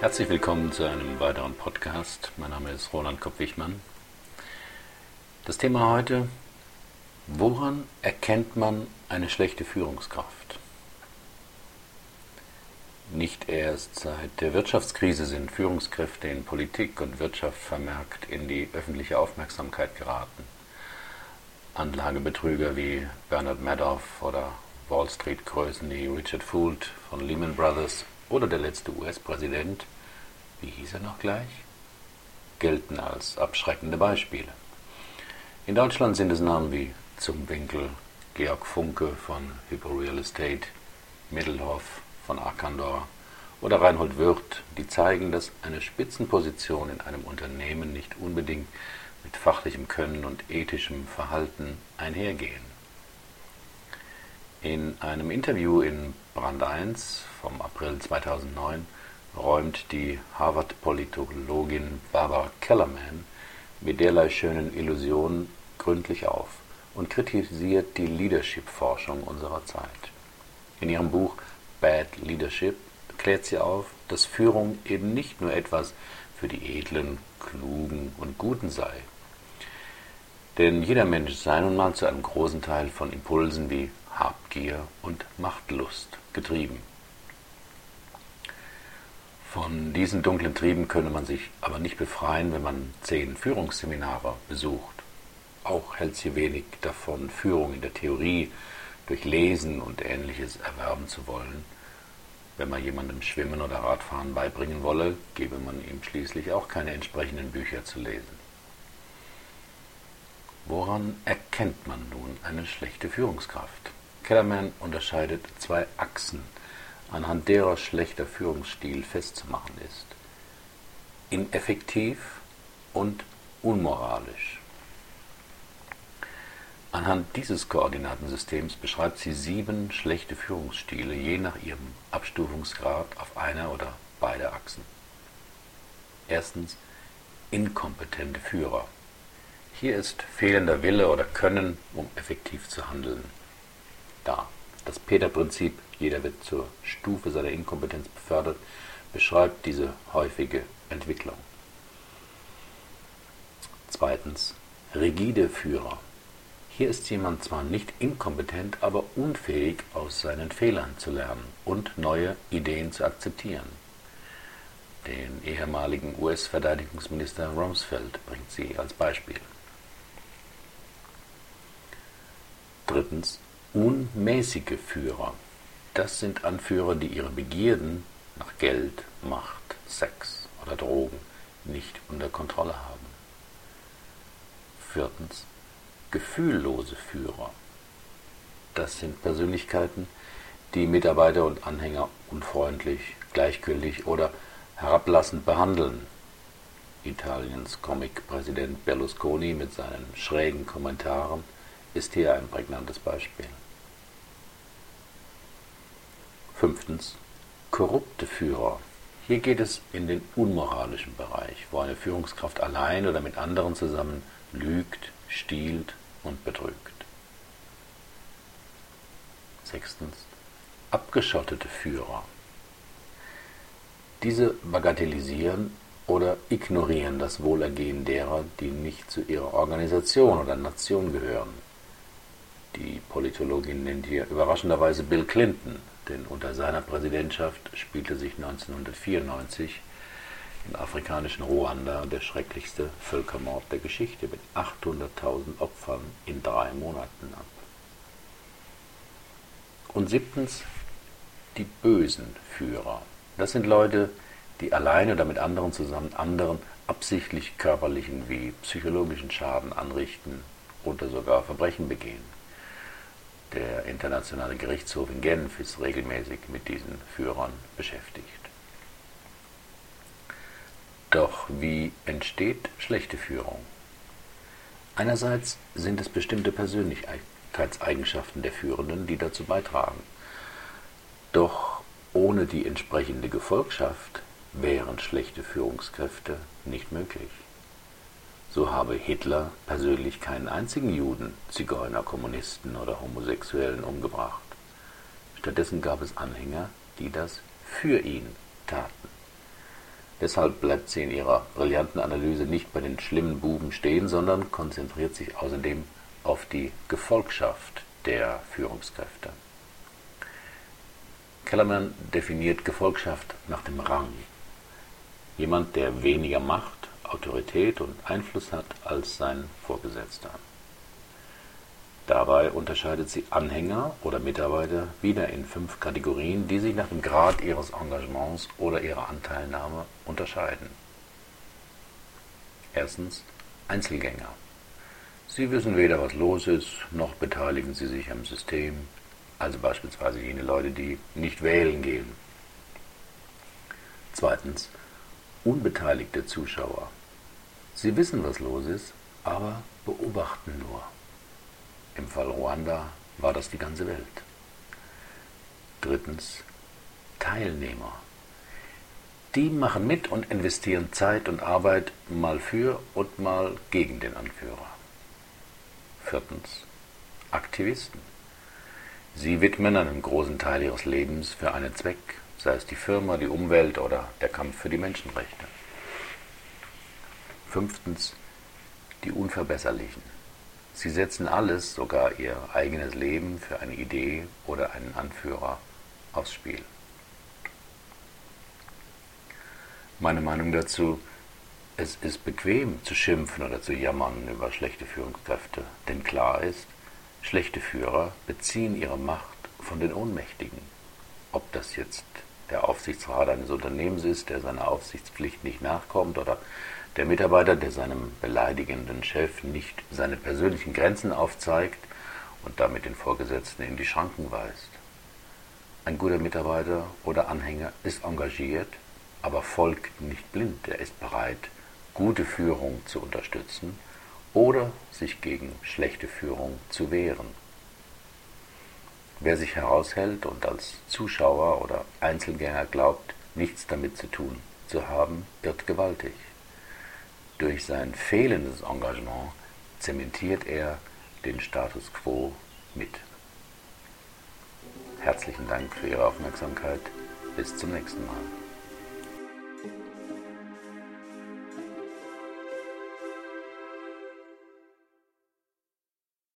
Herzlich willkommen zu einem weiteren Podcast. Mein Name ist Roland Kopp-Wichmann. Das Thema heute, woran erkennt man eine schlechte Führungskraft? Nicht erst seit der Wirtschaftskrise sind Führungskräfte in Politik und Wirtschaft vermerkt in die öffentliche Aufmerksamkeit geraten. Anlagebetrüger wie Bernard Madoff oder Wall Street-Größen wie Richard Fuld von Lehman Brothers oder der letzte US-Präsident, wie hieß er noch gleich, gelten als abschreckende Beispiele. In Deutschland sind es Namen wie Zum Winkel, Georg Funke von Hypo Real Estate, Middelhoff von Arkandor oder Reinhold Wirth, die zeigen, dass eine Spitzenposition in einem Unternehmen nicht unbedingt mit fachlichem Können und ethischem Verhalten einhergehen. In einem Interview in Brand 1 vom April 2009 räumt die Harvard-Politologin Barbara Kellerman mit derlei schönen Illusionen gründlich auf und kritisiert die Leadership-Forschung unserer Zeit. In ihrem Buch Bad Leadership klärt sie auf, dass Führung eben nicht nur etwas für die Edlen, Klugen und Guten sei. Denn jeder Mensch sei nun mal zu einem großen Teil von Impulsen wie Habgier und Machtlust getrieben. Von diesen dunklen Trieben könne man sich aber nicht befreien, wenn man zehn Führungsseminare besucht. Auch hält sie wenig davon, Führung in der Theorie durch Lesen und ähnliches erwerben zu wollen. Wenn man jemandem Schwimmen oder Radfahren beibringen wolle, gebe man ihm schließlich auch keine entsprechenden Bücher zu lesen. Woran erkennt man nun eine schlechte Führungskraft? Kellerman unterscheidet zwei Achsen, anhand derer schlechter Führungsstil festzumachen ist. Ineffektiv und unmoralisch. Anhand dieses Koordinatensystems beschreibt sie sieben schlechte Führungsstile je nach ihrem Abstufungsgrad auf einer oder beide Achsen. Erstens inkompetente Führer. Hier ist fehlender Wille oder Können, um effektiv zu handeln, da. Das Peter-Prinzip, jeder wird zur Stufe seiner Inkompetenz befördert, beschreibt diese häufige Entwicklung. Zweitens. Rigide Führer. Hier ist jemand zwar nicht inkompetent, aber unfähig, aus seinen Fehlern zu lernen und neue Ideen zu akzeptieren. Den ehemaligen US-Verteidigungsminister Rumsfeld bringt sie als Beispiel. Drittens unmäßige Führer. Das sind Anführer, die ihre Begierden nach Geld, Macht, Sex oder Drogen nicht unter Kontrolle haben. Viertens. Gefühllose Führer. Das sind Persönlichkeiten, die Mitarbeiter und Anhänger unfreundlich, gleichgültig oder herablassend behandeln. Italiens Comic-Präsident Berlusconi mit seinen schrägen Kommentaren ist hier ein prägnantes Beispiel. Fünftens. Korrupte Führer. Hier geht es in den unmoralischen Bereich, wo eine Führungskraft allein oder mit anderen zusammen lügt, stiehlt und betrügt. Sechstens. Abgeschottete Führer. Diese bagatellisieren oder ignorieren das Wohlergehen derer, die nicht zu ihrer Organisation oder Nation gehören. Die Politologin nennt hier überraschenderweise Bill Clinton, denn unter seiner Präsidentschaft spielte sich 1994 im afrikanischen Ruanda der schrecklichste Völkermord der Geschichte mit 800.000 Opfern in drei Monaten ab. Und siebtens die bösen Führer. Das sind Leute, die allein oder mit anderen zusammen anderen absichtlich körperlichen wie psychologischen Schaden anrichten oder sogar Verbrechen begehen. Der Internationale Gerichtshof in Genf ist regelmäßig mit diesen Führern beschäftigt. Doch wie entsteht schlechte Führung? Einerseits sind es bestimmte Persönlichkeitseigenschaften der Führenden, die dazu beitragen. Doch ohne die entsprechende Gefolgschaft wären schlechte Führungskräfte nicht möglich. So habe Hitler persönlich keinen einzigen Juden, Zigeuner, Kommunisten oder Homosexuellen umgebracht. Stattdessen gab es Anhänger, die das für ihn taten. Deshalb bleibt sie in ihrer brillanten Analyse nicht bei den schlimmen Buben stehen, sondern konzentriert sich außerdem auf die Gefolgschaft der Führungskräfte. Kellerman definiert Gefolgschaft nach dem Rang. Jemand, der weniger Macht, Autorität und Einfluss hat als sein Vorgesetzter. Dabei unterscheidet sie Anhänger oder Mitarbeiter wieder in fünf Kategorien, die sich nach dem Grad ihres Engagements oder ihrer Anteilnahme unterscheiden. Erstens Einzelgänger. Sie wissen weder, was los ist, noch beteiligen sie sich am System, also beispielsweise jene Leute, die nicht wählen gehen. Zweitens unbeteiligte Zuschauer. Sie wissen, was los ist, aber beobachten nur. Im Fall Ruanda war das die ganze Welt. Drittens Teilnehmer. Die machen mit und investieren Zeit und Arbeit mal für und mal gegen den Anführer. Viertens Aktivisten. Sie widmen einen großen Teil ihres Lebens für einen Zweck, sei es die Firma, die Umwelt oder der Kampf für die Menschenrechte. Fünftens die Unverbesserlichen. Sie setzen alles, sogar ihr eigenes Leben, für eine Idee oder einen Anführer aufs Spiel. Meine Meinung dazu, es ist bequem zu schimpfen oder zu jammern über schlechte Führungskräfte, denn klar ist, schlechte Führer beziehen ihre Macht von den Ohnmächtigen. Ob das jetzt der Aufsichtsrat eines Unternehmens ist, der seiner Aufsichtspflicht nicht nachkommt, oder der Mitarbeiter, der seinem beleidigenden Chef nicht seine persönlichen Grenzen aufzeigt und damit den Vorgesetzten in die Schranken weist. Ein guter Mitarbeiter oder Anhänger ist engagiert, aber folgt nicht blind. Er ist bereit, gute Führung zu unterstützen oder sich gegen schlechte Führung zu wehren. Wer sich heraushält und als Zuschauer oder Einzelgänger glaubt, nichts damit zu tun zu haben, irrt gewaltig. Durch sein fehlendes Engagement zementiert er den Status quo mit. Herzlichen Dank für Ihre Aufmerksamkeit. Bis zum nächsten Mal.